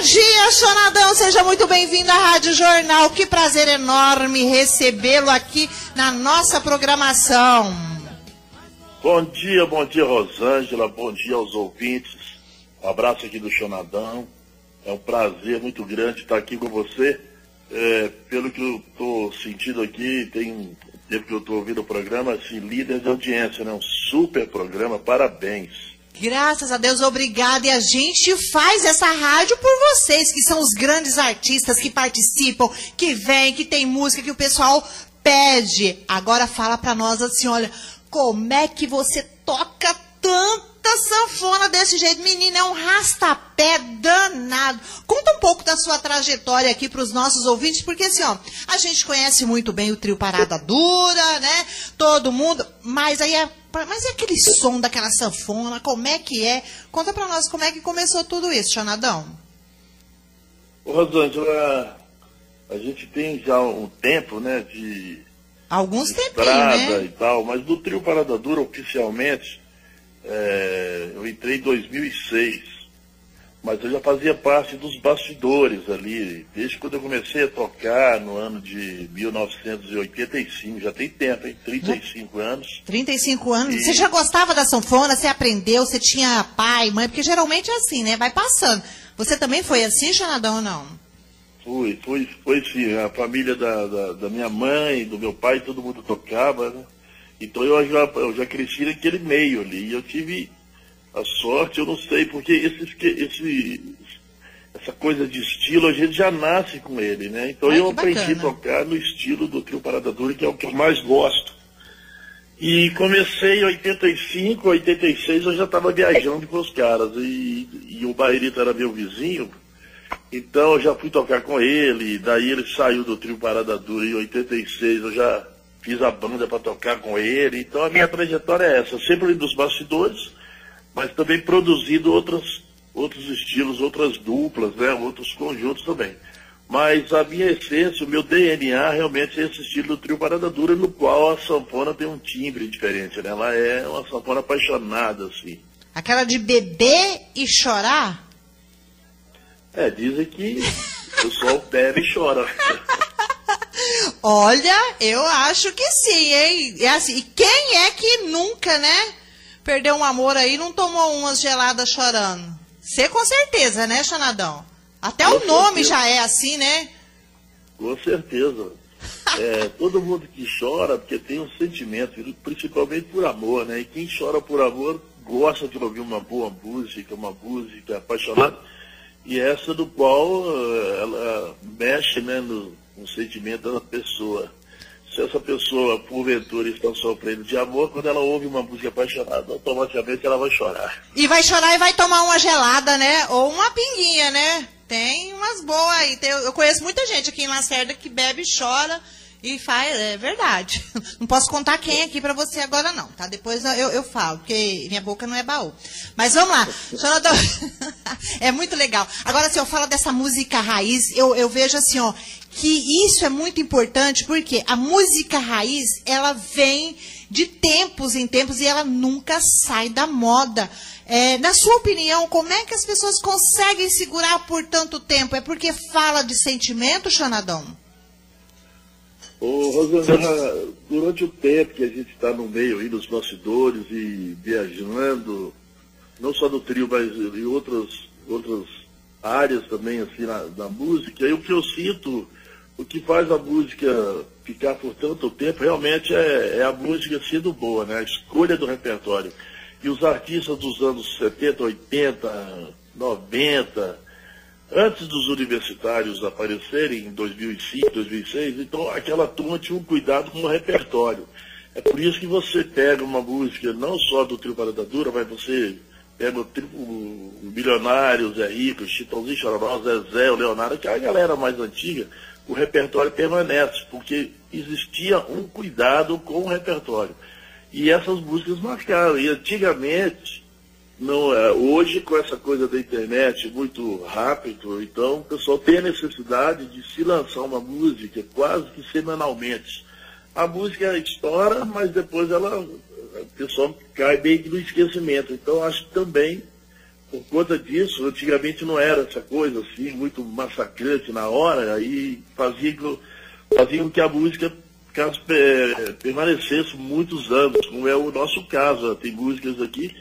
Bom dia, Chonadão. Seja muito bem-vindo à Rádio Jornal. Que prazer enorme recebê-lo aqui na nossa programação. Bom dia, bom dia, Rosângela. Bom dia aos ouvintes. Um abraço aqui do Chonadão. É um prazer muito grande estar aqui com você. É, pelo que eu estou sentindo aqui, tem tempo que eu estou ouvindo o programa, assim, líder de audiência, né? Um super programa, parabéns. Graças a Deus, obrigada. E a gente faz essa rádio por vocês, que são os grandes artistas que participam, que vêm, que tem música, que o pessoal pede. Agora fala para nós assim, olha, como é que você toca tanta sanfona desse jeito? Menina, é um rastapé danado. Conta um pouco da sua trajetória aqui para os nossos ouvintes, porque assim, ó, a gente conhece muito bem o trio Parada Dura, né? Todo mundo, mas aí é mas e aquele som daquela sanfona? Como é que é? Conta pra nós como é que começou tudo isso, Xanadão. Ô, Rosângela, a gente tem já um tempo, né, de. Alguns de estrada né? e tal, mas do trio Parada Dura, oficialmente, é, eu entrei em 2006 mas eu já fazia parte dos bastidores ali, desde quando eu comecei a tocar no ano de 1985, já tem tempo, hein? 35 anos. 35 anos. E... Você já gostava da sanfona? Você aprendeu? Você tinha pai, mãe? Porque geralmente é assim, né? Vai passando. Você também foi assim, Xanadão, ou não? Fui, fui, foi sim. A família da, da, da, minha mãe, do meu pai, todo mundo tocava, né? Então eu já, eu já cresci naquele meio ali. E eu tive a sorte, eu não sei, porque esse, esse, essa coisa de estilo a gente já nasce com ele, né? Então Ai, eu aprendi a tocar no estilo do trio Parada Dura, que é o que eu mais gosto. E comecei em 85, 86 eu já estava viajando com os caras. E, e o Bairita era meu vizinho, então eu já fui tocar com ele. Daí ele saiu do trio Parada Dura em 86, eu já fiz a banda para tocar com ele. Então a minha trajetória é essa, sempre dos bastidores mas também produzindo outras, outros estilos, outras duplas, né, outros conjuntos também. Mas a minha essência, o meu DNA realmente é esse estilo do trio Parada Dura, no qual a sanfona tem um timbre diferente, né? Ela é uma sanfona apaixonada, assim. Aquela de beber e chorar? É, dizem que o pessoal bebe e chora. Olha, eu acho que sim, hein? É assim, e quem é que nunca, né? Perdeu um amor aí não tomou umas geladas chorando. Você com certeza, né, Xanadão? Até com o nome já é assim, né? Com certeza. É, todo mundo que chora, porque tem um sentimento, principalmente por amor, né? E quem chora por amor gosta de ouvir uma boa música, uma música apaixonada. E essa do qual eh, ela mexe né, no, no sentimento da pessoa se essa pessoa, porventura, está sofrendo de amor, quando ela ouve uma música apaixonada, automaticamente ela vai chorar. E vai chorar e vai tomar uma gelada, né? Ou uma pinguinha, né? Tem umas boas aí. Tem, eu conheço muita gente aqui em Lacerda que bebe e chora e faz, é verdade. Não posso contar quem aqui para você agora não, tá? Depois eu, eu falo, porque minha boca não é baú. Mas vamos lá. é muito legal. Agora, se eu falo dessa música raiz, eu, eu vejo assim, ó, que isso é muito importante porque a música raiz, ela vem de tempos em tempos e ela nunca sai da moda. É, na sua opinião, como é que as pessoas conseguem segurar por tanto tempo? É porque fala de sentimento, Xanadão? Ô, Rosana, durante o tempo que a gente está no meio aí dos bastidores e viajando, não só no trio, mas em outras, outras áreas também, assim, na, na música, aí o que eu sinto o que faz a música ficar por tanto tempo realmente é, é, a música sendo boa, né? A escolha do repertório. E os artistas dos anos 70, 80, 90, antes dos universitários aparecerem em 2005, 2006, então aquela turma tinha um cuidado com o repertório. É por isso que você pega uma música não só do Trio Parada Dura, mas você pega o, trio, Milionário, Zé Rico, Chitãozinho Chororó, Zezé, o Leonardo, que é a galera mais antiga, o repertório permanece, porque existia um cuidado com o repertório. E essas músicas marcaram. E antigamente, não, é, hoje com essa coisa da internet muito rápido, então o pessoal tem a necessidade de se lançar uma música quase que semanalmente. A música estoura, mas depois ela, o pessoal cai bem no esquecimento. Então acho que também por conta disso, antigamente não era essa coisa assim, muito massacrante na hora, aí fazia, fazia com que a música caso, é, permanecesse muitos anos, como é o nosso caso. Tem músicas aqui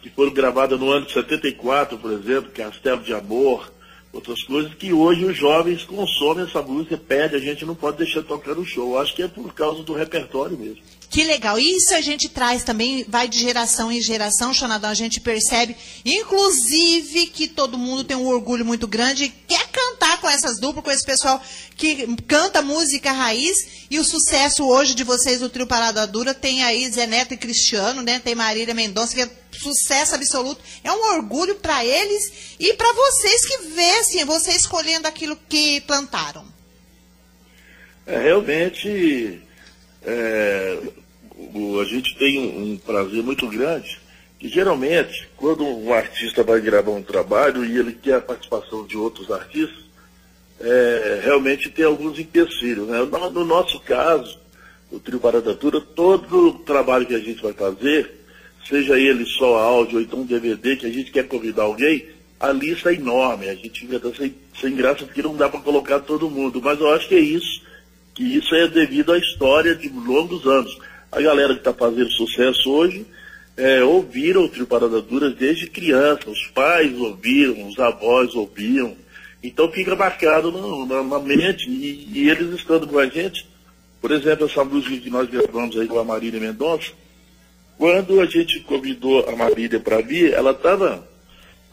que foram gravadas no ano de 74, por exemplo, Castelo de Amor, outras coisas, que hoje os jovens consomem essa música, pede, a gente não pode deixar tocar no show. Acho que é por causa do repertório mesmo. Que legal. Isso a gente traz também, vai de geração em geração, Xanadão. A gente percebe, inclusive, que todo mundo tem um orgulho muito grande, quer cantar com essas duplas, com esse pessoal que canta música raiz. E o sucesso hoje de vocês, o Trio Parada Dura, tem aí Zé Neto e Cristiano, né? Tem Marília Mendonça, que é sucesso absoluto. É um orgulho para eles e para vocês que vê, assim, você escolhendo aquilo que plantaram. É, realmente, é, a gente tem um, prazer muito grande, que geralmente, quando um artista vai gravar um trabalho e ele quer a participação de outros artistas, é, realmente tem alguns empecilhos. Né? No, no, nosso caso, o Trio Paradatura, todo o trabalho que a gente vai fazer, seja ele só áudio ou então DVD, que a gente quer convidar alguém, a lista é enorme. A gente fica sem, sem graça porque não dá para colocar todo mundo. Mas eu acho que é isso, que isso é devido à história de longos anos a galera que está fazendo sucesso hoje é, ouviram o Trio Parada Duras desde criança, os pais ouviram, os avós ouviam, então fica marcado no, na, na, mente, e, e, eles estando com a gente, por exemplo, essa música que nós gravamos aí com a Marília Mendonça, quando a gente convidou a Marília para vir, ela estava,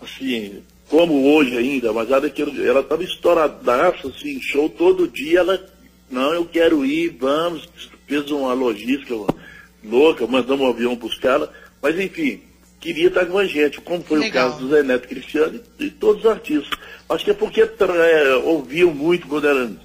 assim, como hoje ainda, mas ela estava estouradaça, assim, show todo dia, ela, não, eu quero ir, vamos, fez uma logística louca, mandamos um avião buscá-la, mas enfim, queria estar com a gente, como foi Legal. o caso do Zé Neto Cristiano e, e todos os artistas. Acho que é porque é, ouviam muito quando eram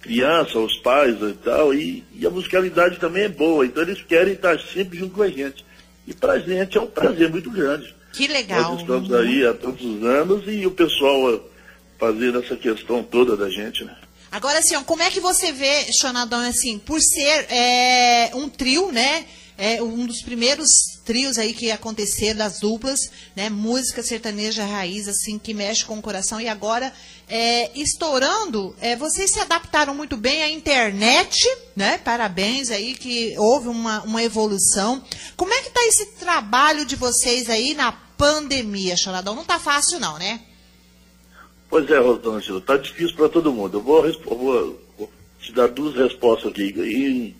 criança, os pais e tal, e, e, a musicalidade também é boa, então eles querem estar sempre junto com a gente. E para a gente é um prazer muito grande. Que legal. Nós estamos aí há tantos anos e o pessoal fazendo essa questão toda da gente, né? Agora, assim, como é que você vê, Xanadão, assim, por ser é, um trio, né? É um dos primeiros trios aí que aconteceram das duplas, né? Música sertaneja raiz, assim, que mexe com o coração. E agora, é, estourando, é, vocês se adaptaram muito bem à internet, né? Parabéns aí, que houve uma, uma evolução. Como é que está esse trabalho de vocês aí na pandemia, Xanadão? Não está fácil, não, né? Pois é, Rosângela, está difícil para todo mundo. Eu vou, vou, vou, te dar duas respostas aqui. E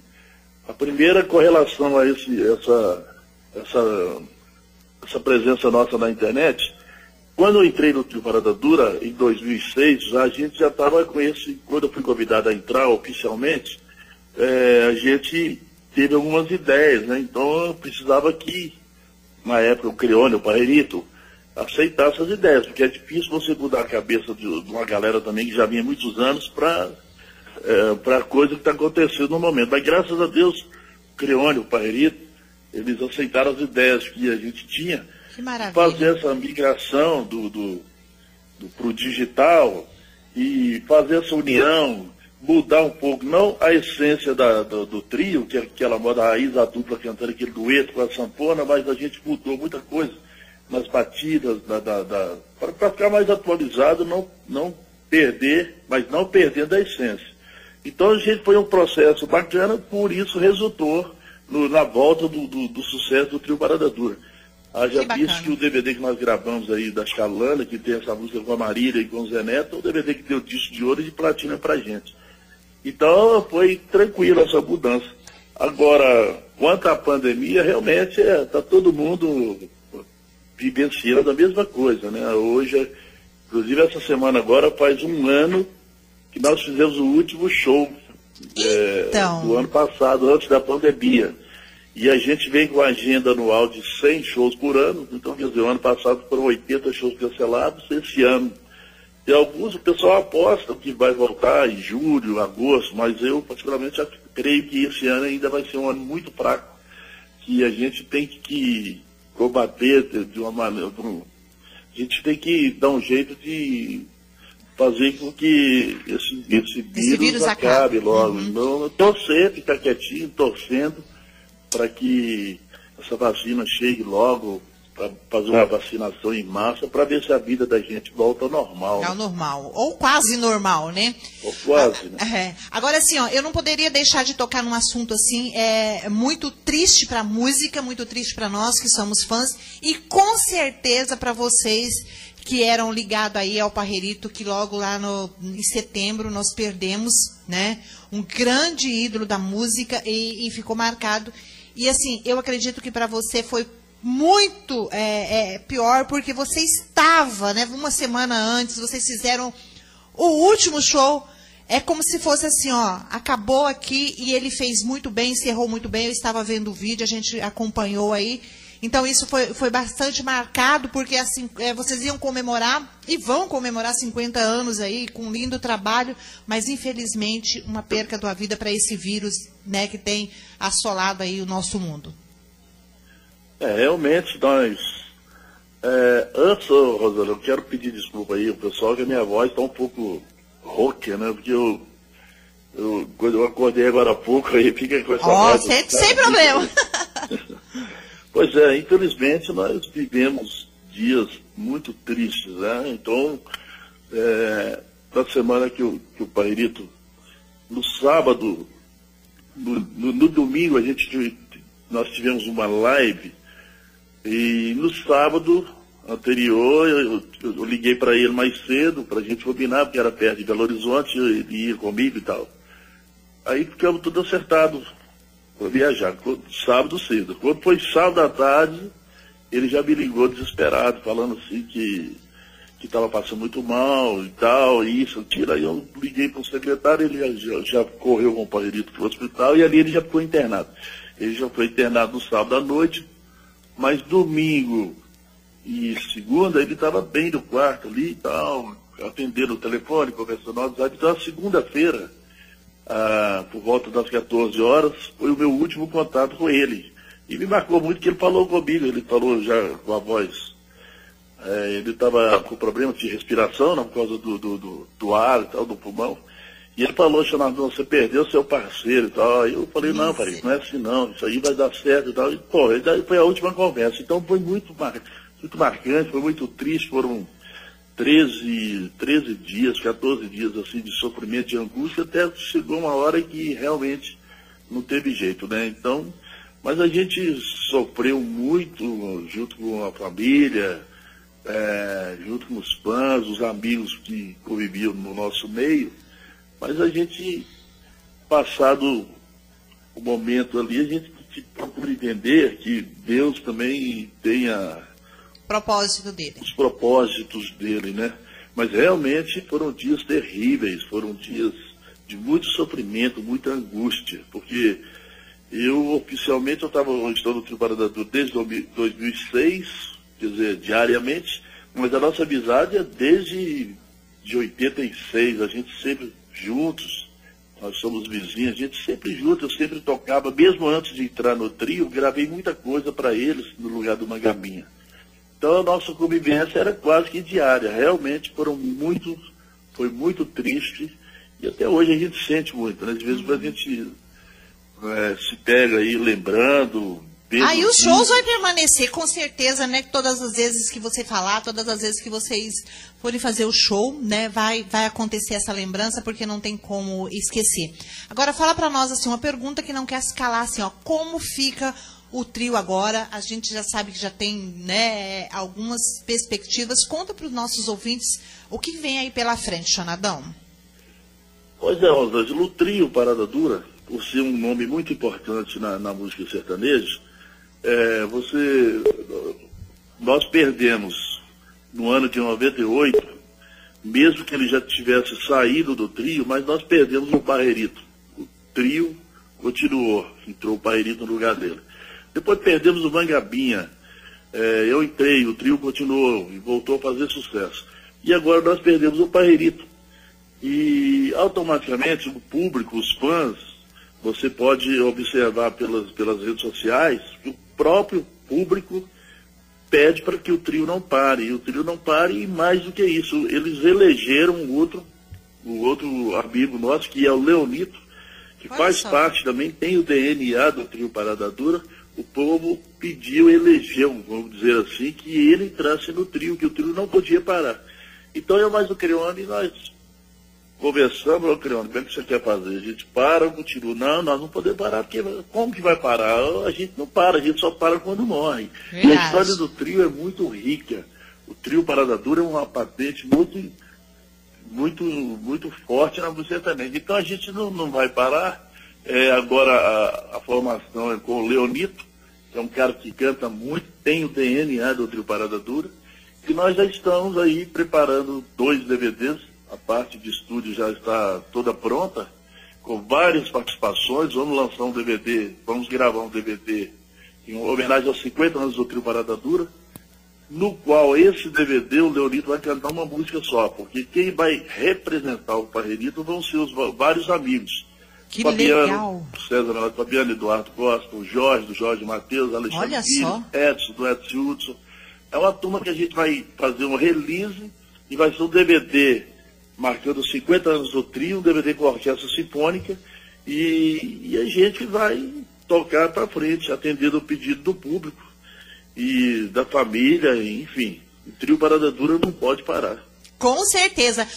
a primeira com relação a esse, essa, essa, essa presença nossa na internet. Quando eu entrei no Trio Parada Dura, em 2006, a gente já estava com esse, quando eu fui convidado a entrar oficialmente, é, a gente teve algumas ideias, né? Então eu precisava que, na época, o Crione, o Parrerito, aceitar essas ideias, porque é difícil você mudar a cabeça de, uma galera também que já vinha muitos anos para é, para a coisa que está acontecendo no momento. Mas graças a Deus, o Creone, o Pairito, eles aceitaram as ideias que a gente tinha fazer essa migração do, do, do para o digital e fazer essa união, mudar um pouco, não a essência da, do, do, trio, que é aquela moda raiz, a dupla cantando aquele dueto com a sanfona, mas a gente mudou muita coisa nas batidas, da, da, da para ficar mais atualizado, não, não perder, mas não perdendo a essência. Então a gente foi um processo bacana, por isso resultou no, na volta do, do, do, sucesso do Trio Parada Dura. Haja visto que o DVD que nós gravamos aí da Scalana, que tem essa música com a Marília e com o Zé Neto, é o DVD que deu disco de ouro e de platina pra gente. Então foi tranquilo essa mudança. Agora, quanto à pandemia, realmente está é, tá todo mundo vivenciando a mesma coisa, né? Hoje, inclusive essa semana agora faz um ano que nós fizemos o último show é, então... do ano passado, antes da pandemia. E a gente vem com a agenda anual de 100 shows por ano, então quer dizer, o ano passado foram 80 shows cancelados, esse ano. E alguns o pessoal aposta que vai voltar em julho, agosto, mas eu particularmente creio que esse ano ainda vai ser um ano muito fraco, que a gente tem que combater de uma maneira. A gente tem que dar um jeito de fazer com que esse, esse, vírus, vírus acabe, acabe logo. Uhum. Então, torcer, ficar quietinho, torcendo para que essa vacina chegue logo para fazer uma vacinação em massa para ver se a vida da gente volta ao normal. É ao normal. Ou quase normal, né? Ou quase, né? É. Agora, assim, ó, eu não poderia deixar de tocar num assunto assim, é muito triste para a música, muito triste para nós que somos fãs, e com certeza para vocês que eram ligados aí ao Parrerito, que logo lá no, em setembro nós perdemos, né? Um grande ídolo da música e, e ficou marcado. E assim, eu acredito que para você foi muito é, é, pior, porque você estava, né? Uma semana antes, vocês fizeram o último show. É como se fosse assim, ó, acabou aqui e ele fez muito bem, encerrou muito bem. Eu estava vendo o vídeo, a gente acompanhou aí. Então isso foi, foi bastante marcado, porque assim, é, vocês iam comemorar e vão comemorar 50 anos aí, com um lindo trabalho, mas infelizmente uma perca da vida para esse vírus né, que tem assolado aí o nosso mundo. É, realmente nós. É, antes, Rosana, eu quero pedir desculpa aí ao pessoal que a minha voz está um pouco rouca, né? Porque eu, eu, quando eu acordei agora há pouco, aí fica com essa oh, voz. Sem, sem problema. pois é, infelizmente nós vivemos dias muito tristes, né? Então, é, na semana que o, que o Pairito, no sábado, no, no, no domingo, a gente nós tivemos uma live e no sábado anterior, eu, eu liguei para ele mais cedo, para a gente combinar, porque era perto de Belo Horizonte, ele ia comigo e tal. Aí ficamos tudo acertado para viajar, sábado cedo. Quando foi sábado à tarde, ele já me ligou desesperado, falando assim que que estava passando muito mal e tal, isso, tira. Aí eu liguei para o secretário, ele já, já, correu com o companheirito para o hospital e ali ele já ficou internado. Ele já foi internado no sábado à noite, mas domingo e segunda ele estava bem no quarto ali e tal, atendendo o telefone, conversando no WhatsApp. Então, segunda-feira, ah, por volta das 14 horas, foi o meu último contato com ele. E me marcou muito que ele falou comigo, ele falou já com a voz. É, ele estava com problema de respiração, né, por causa do, do, do, do ar e tal, do pulmão. E ele falou, Xanardão, você perdeu seu parceiro e tal. Aí eu falei, não, pai, não é assim não, isso aí vai dar certo e tal. E, pô, daí foi a última conversa. Então foi muito, mar... muito marcante, foi muito triste, foram 13, 13 dias, 14 dias assim de sofrimento, de angústia, até chegou uma hora que realmente não teve jeito, né? Então, mas a gente sofreu muito junto com a família, é, junto com os fãs, os amigos que conviviam no nosso meio. Mas a gente, passado o momento ali, a gente procura entender que Deus também tenha propósito dele. Os propósitos dele, né? Mas realmente foram dias terríveis, foram dias de muito sofrimento, muita angústia, porque eu oficialmente eu estava estou no Tribunal da desde 2006, quer dizer, diariamente, mas a nossa amizade é desde de 86, a gente sempre juntos, nós somos vizinhos, a gente sempre junto, eu sempre tocava, mesmo antes de entrar no trio, gravei muita coisa para eles no lugar do Magabinha. Então a nossa convivência era quase que diária, realmente foram muito, foi muito triste e até hoje a gente sente muito, né? De vez em quando a gente é, se pega aí lembrando, Aí os shows vai permanecer, com certeza, né? Todas as vezes que você falar, todas as vezes que vocês forem fazer o show, né? Vai, vai acontecer essa lembrança, porque não tem como esquecer. Agora, fala para nós, assim, uma pergunta que não quer se calar, assim, ó. Como fica o trio agora? A gente já sabe que já tem, né, algumas perspectivas. Conta para os nossos ouvintes o que vem aí pela frente, Xanadão. Pois é, Rosângela, o trio Parada Dura, por ser um nome muito importante na, na música sertaneja, é, você, nós perdemos no ano de 98, mesmo que ele já tivesse saído do trio, mas nós perdemos o Barrerito. O trio continuou, entrou o Barrerito no lugar dele. Depois perdemos o Mangabinha. É, eu entrei, o trio continuou e voltou a fazer sucesso. E agora nós perdemos o Barrerito. E automaticamente o público, os fãs, você pode observar pelas, pelas redes sociais que o próprio público pede para que o trio não pare. E o trio não pare e mais do que isso, eles elegeram um outro, o outro amigo nosso, que é o Leonito, que Olha faz só. parte também, tem o DNA do trio Parada Dura, o povo pediu, elegeu, vamos dizer assim, que ele entrasse no trio, que o trio não podia parar. Então eu mais o Crione, nós conversamos, ô Crione, como é que você quer fazer? A gente para ou continua? Não, nós não podemos parar, porque como que vai parar? A gente não para, a gente só para quando morre. Verdade. E a história do trio é muito rica. O trio Parada Dura é uma patente muito, muito, muito forte na música também. Então a gente não, não vai parar. É, agora a, a formação é com o Leonito, que é um cara que canta muito, tem o DNA do trio Parada Dura. E nós já estamos aí preparando dois DVDs, a parte de estúdio já está toda pronta, com várias participações. Vamos lançar um DVD, vamos gravar um DVD em homenagem aos 50 anos do Trio Parada Dura, no qual esse DVD o Leonito vai cantar uma música só, porque quem vai representar o Parrerito vão ser os vários amigos. Que Fabiano, legal. César Fabiano Eduardo Costa, o Jorge, do Jorge Matheus, Alexandre Filho, Edson, do Edson Hudson, é uma turma que a gente vai fazer um release e vai ser um DVD marcando 50 anos do trio, um DVD com orquestra sinfônica e, e a gente vai tocar para frente, atendendo o pedido do público e da família, enfim. O trio Parada Dura não pode parar. Com certeza.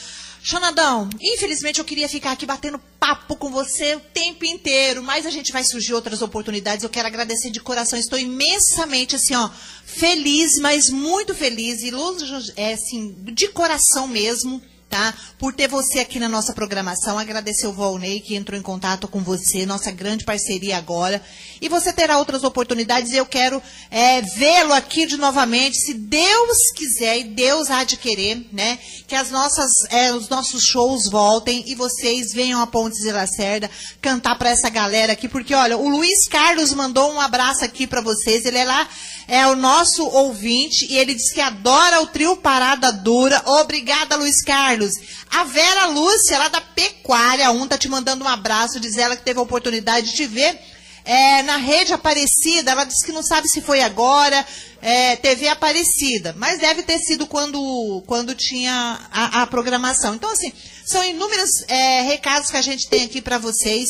Xanadão, infelizmente eu queria ficar aqui batendo papo com você o tempo inteiro, mas a gente vai surgir outras oportunidades. Eu quero agradecer de coração, estou imensamente assim, ó, feliz, mas muito feliz e é assim, de coração mesmo tá? Por ter você aqui na nossa programação. Agradecer o Volney que entrou em contato com você, nossa grande parceria agora. E você terá outras oportunidades eu quero é, vê-lo aqui de novamente, se Deus quiser e Deus há de querer, né? Que as nossas, é, os nossos shows voltem e vocês venham a Pontes de Lacerda cantar para essa galera aqui, porque olha, o Luiz Carlos mandou um abraço aqui para vocês. Ele é lá é o nosso ouvinte e ele diz que adora o trio Parada Dura. Obrigada, Luiz Carlos. A Vera Lúcia, lá da Pecuária 1, tá te mandando um abraço, diz ela que teve a oportunidade de te ver é, na rede Aparecida. Ela disse que não sabe se foi agora, é, TV Aparecida, mas deve ter sido quando, quando tinha a, a programação. Então, assim, são inúmeros é, recados que a gente tem aqui para vocês.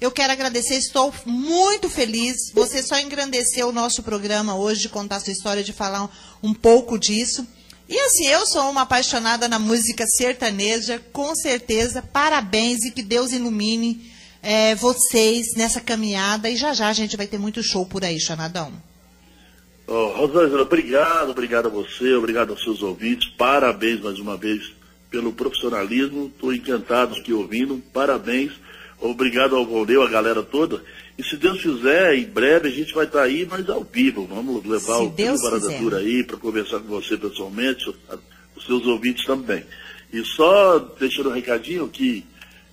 Eu quero agradecer, estou muito feliz. Você só engrandeceu o nosso programa hoje de contar sua história, de falar um, pouco disso. E assim, eu sou uma apaixonada na música sertaneja, com certeza. Parabéns e que Deus ilumine é, vocês nessa caminhada. E já já a gente vai ter muito show por aí, Xanadão. Oh, Rosângela, obrigado, obrigado a você, obrigado aos seus ouvintes. Parabéns mais uma vez pelo profissionalismo. Estou encantado aqui ouvindo. Parabéns. Obrigado ao Volneu, a galera toda. E se Deus quiser, em breve a gente vai estar tá aí, mas ao vivo. Vamos levar se o Deus Baradatura aí para conversar com você pessoalmente, os seus ouvintes também. E só deixando um recadinho que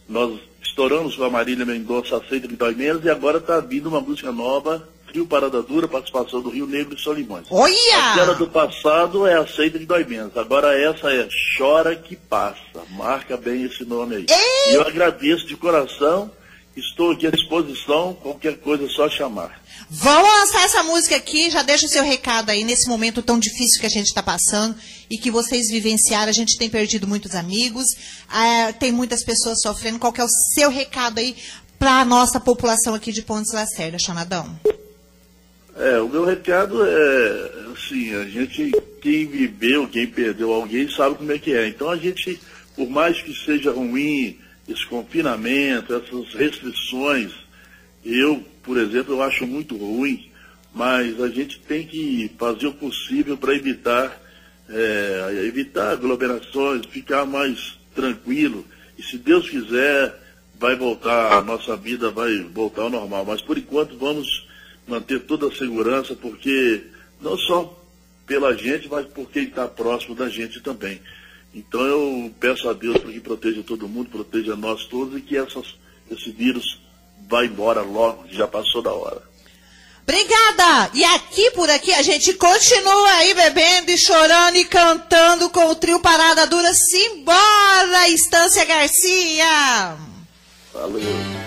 nós estouramos com a Marília Mendonça Aceita de Dói Menos e agora está vindo uma música nova Rio Parada Dura, participação do Rio Negro e Solimões. Olha! Aquela do passado é aceita de dói menos. Agora essa é Chora que Passa. Marca bem esse nome aí. Ei! E eu agradeço de coração. Estou aqui à disposição. Qualquer coisa é só chamar. Vamos lançar essa música aqui. Já deixa o seu recado aí nesse momento tão difícil que a gente está passando e que vocês vivenciaram. A gente tem perdido muitos amigos, é, tem muitas pessoas sofrendo. Qual é o seu recado aí para a nossa população aqui de Pontes Lacerda, Chamadão? É, o meu recado é assim, a gente, quem viveu, quem perdeu alguém, sabe como é que é. Então a gente, por mais que seja ruim esse confinamento, essas restrições, eu, por exemplo, eu acho muito ruim, mas a gente tem que fazer o possível para evitar, é, evitar aglomerações, ficar mais tranquilo. E se Deus quiser, vai voltar, a nossa vida vai voltar ao normal. Mas por enquanto vamos manter toda a segurança, porque não só pela gente, mas por quem está próximo da gente também. Então eu peço a Deus para que proteja todo mundo, proteja nós todos e que essas, esse vírus vá embora logo, que já passou da hora. Obrigada! E aqui por aqui a gente continua aí bebendo e chorando e cantando com o trio Parada Dura. Simbora, Estância Garcia! Valeu!